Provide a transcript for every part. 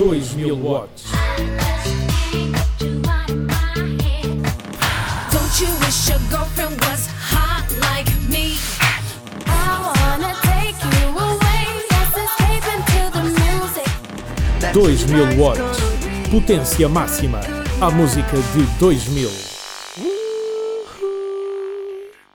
2000 watts. Don't you wish your girlfriend was hot like me? I wanna take you away. Let's escape into the music. 2000 watts. Potência máxima. A música de 2000.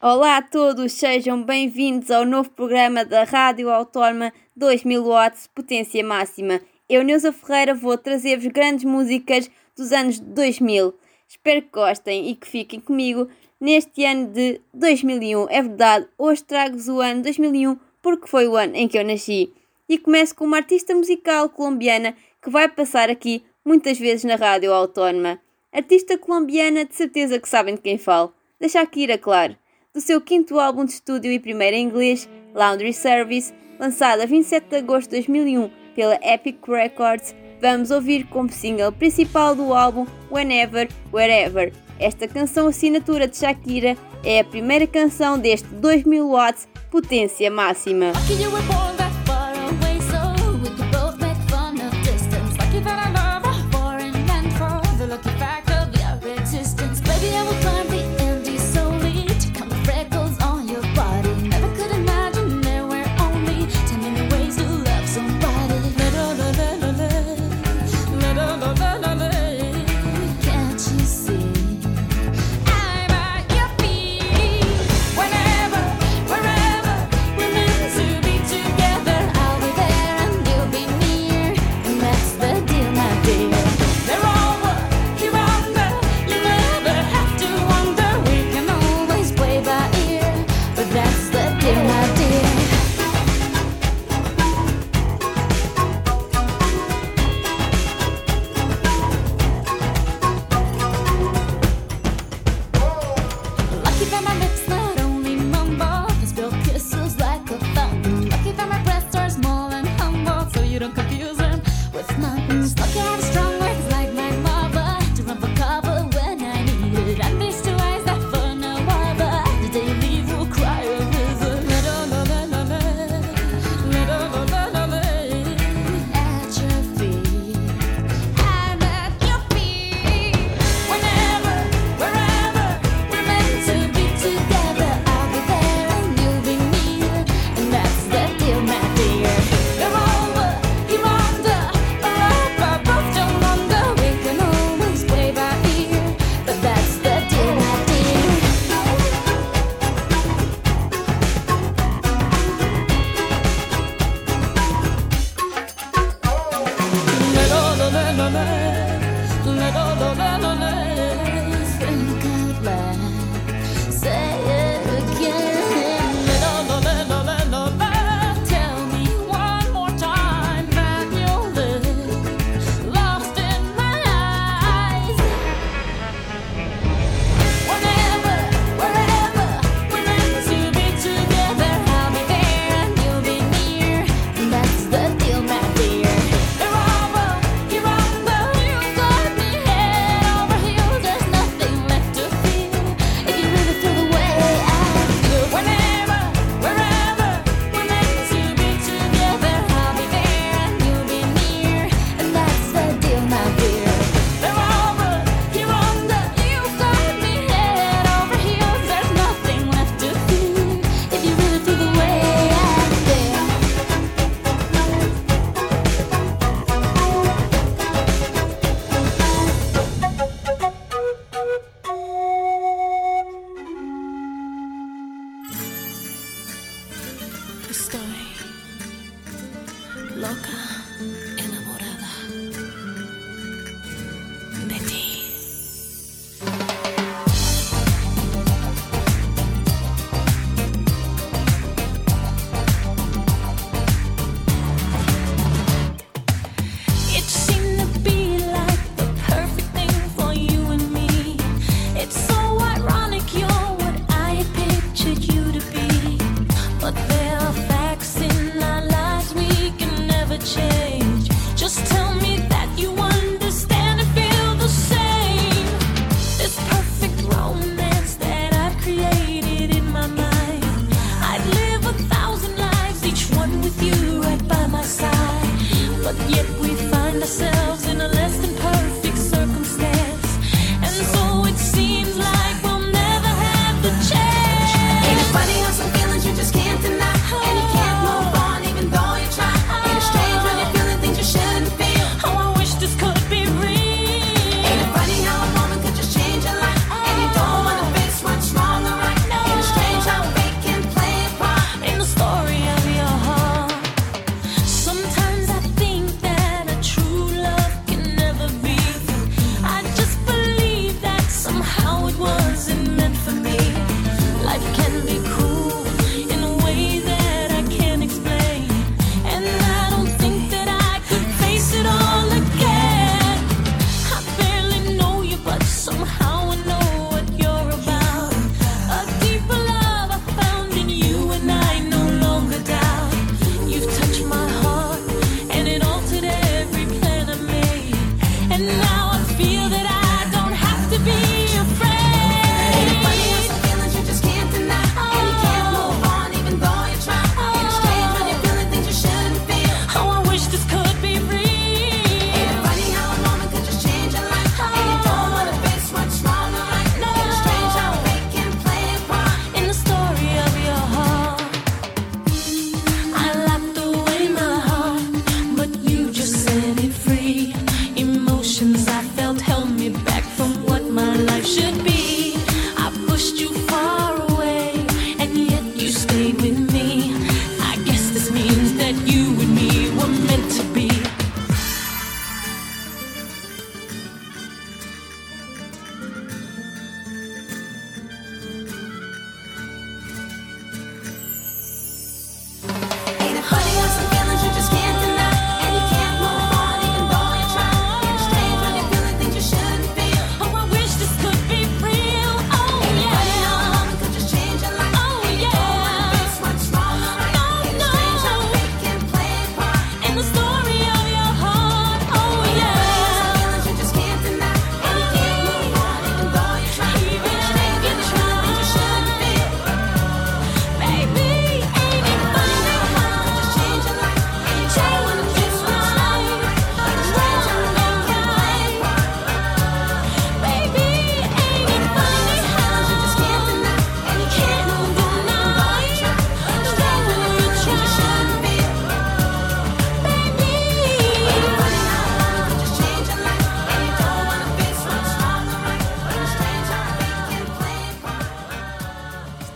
Olá a todos, sejam bem-vindos ao novo programa da Rádio Autónoma 2000 watts, potência máxima. Eu, Neuza Ferreira, vou trazer-vos grandes músicas dos anos 2000. Espero que gostem e que fiquem comigo neste ano de 2001. É verdade, hoje trago-vos o ano 2001 porque foi o ano em que eu nasci. E começo com uma artista musical colombiana que vai passar aqui muitas vezes na Rádio Autónoma. Artista colombiana, de certeza que sabem de quem falo. Deixa aqui ir a claro. Do seu quinto álbum de estúdio e primeiro em inglês, Laundry Service, lançado a 27 de agosto de 2001 pela Epic Records, vamos ouvir como single principal do álbum Whenever, Wherever. Esta canção assinatura de Shakira é a primeira canção deste 2000 watts potência máxima.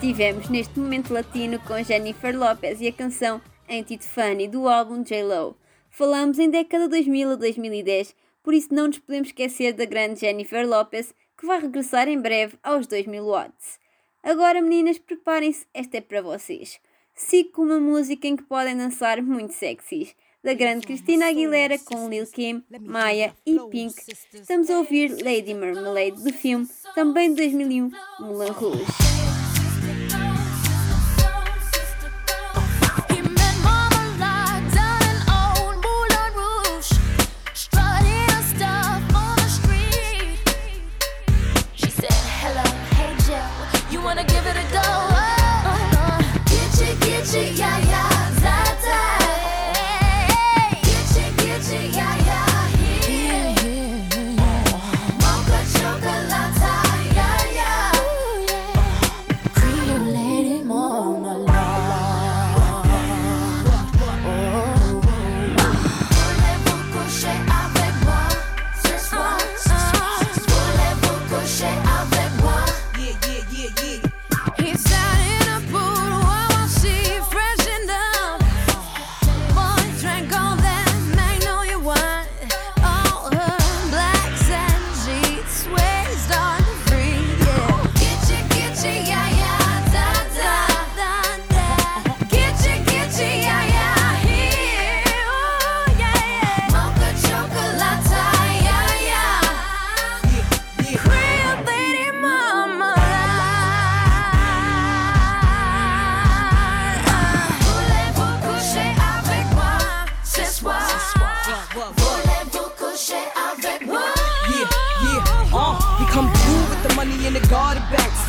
Estivemos neste momento latino com Jennifer Lopez e a canção Anti-Funny do álbum J-Lo. Falamos em década 2000 a 2010, por isso não nos podemos esquecer da grande Jennifer Lopez, que vai regressar em breve aos 2000 watts. Agora, meninas, preparem-se, esta é para vocês. Sigo com uma música em que podem dançar muito sexys da grande Cristina Aguilera com Lil Kim, Maya e Pink. Estamos a ouvir Lady Marmalade do filme, também de 2001, Moulin Rouge.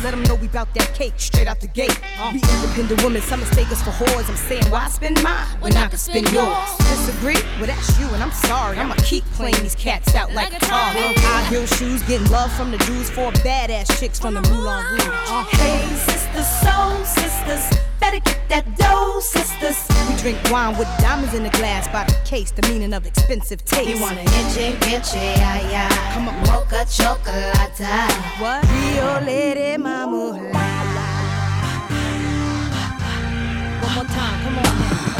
Let them know we bout that cake straight out the gate. We independent women, some mistake us for whores. I'm saying, why spend mine when I can spend yours? Disagree? Well, that's you, and I'm sorry. I'ma keep playing these cats out like, Like a tar. High heel shoes, getting love from the Jews, four badass chicks from the Moulin Rouge. Hey, sisters, soul sisters, better get that dough, sisters. we drink wine with diamonds in the glass by the case, the meaning of expensive taste. You want an inche, inche, ay, ay. Come on. Mocha chocolate. What? Rio Lady Mama. One more time, come on now.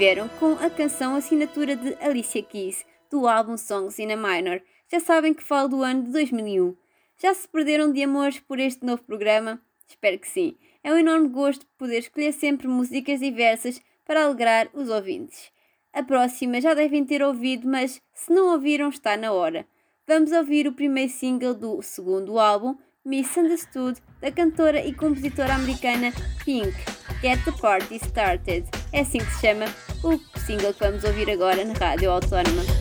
tiveram com a canção assinatura de Alicia Keys, do álbum Songs in a Minor. Já sabem que falo do ano de 2001. Já se perderam de amores por este novo programa? Espero que sim. É um enorme gosto poder escolher sempre músicas diversas para alegrar os ouvintes. A próxima já devem ter ouvido, mas se não ouviram, está na hora. Vamos ouvir o primeiro single do segundo álbum, Misunderstood, da cantora e compositora americana Pink. Get the Party Started. É assim que se chama o single que vamos ouvir agora na Rádio Autónoma.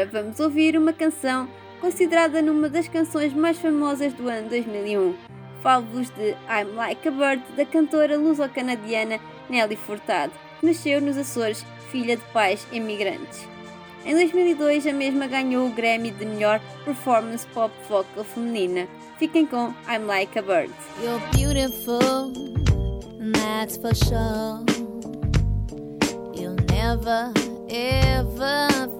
agora vamos ouvir uma canção considerada numa das canções mais famosas do ano 2001. Falo-vos de I'm Like a Bird, da cantora luso-canadiana Nelly Furtado, que nasceu nos Açores, filha de pais imigrantes. Em 2002, a mesma ganhou o Grammy de melhor performance pop vocal feminina. Fiquem com I'm Like a Bird. You're beautiful, that's for sure. You'll never ever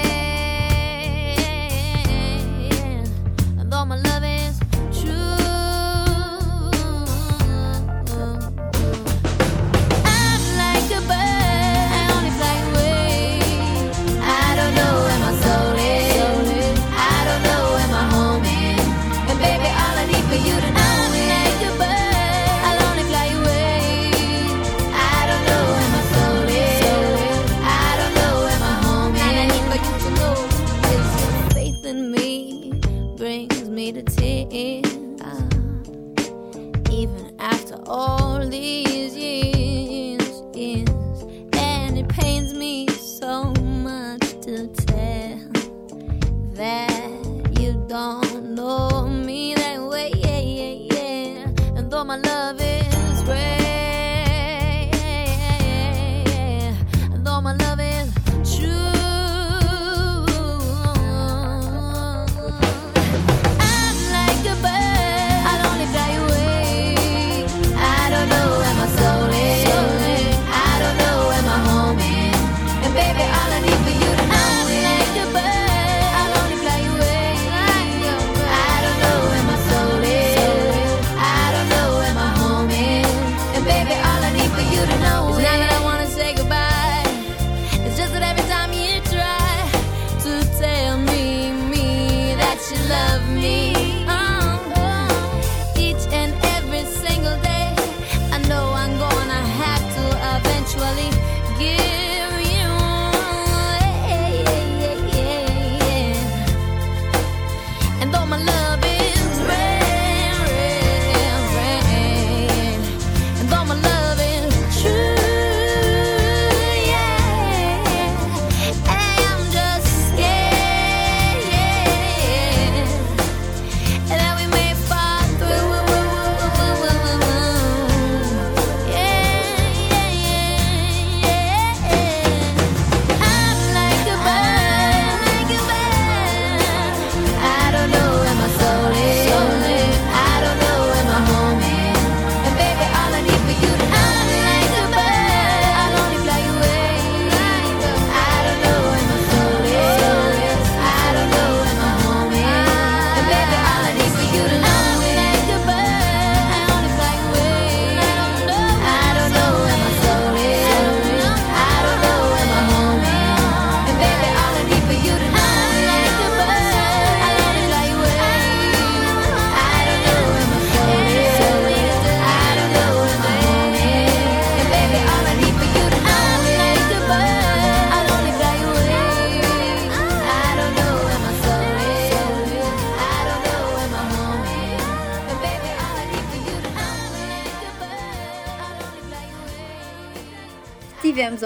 all these years.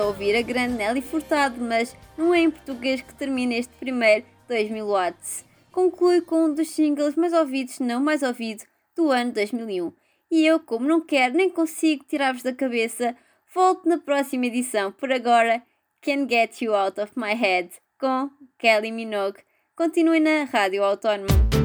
ouvir a grande Nelly Furtado, mas não é em português que termina este primeiro 2000 watts. Conclui com um dos singles mais ouvidos, não mais ouvido, do ano 2001. E eu, como não quero nem consigo tirar-vos da cabeça, volto na próxima edição. Por agora, Can Get You Out of My Head com Kelly Minogue. Continuem na Rádio Autónoma.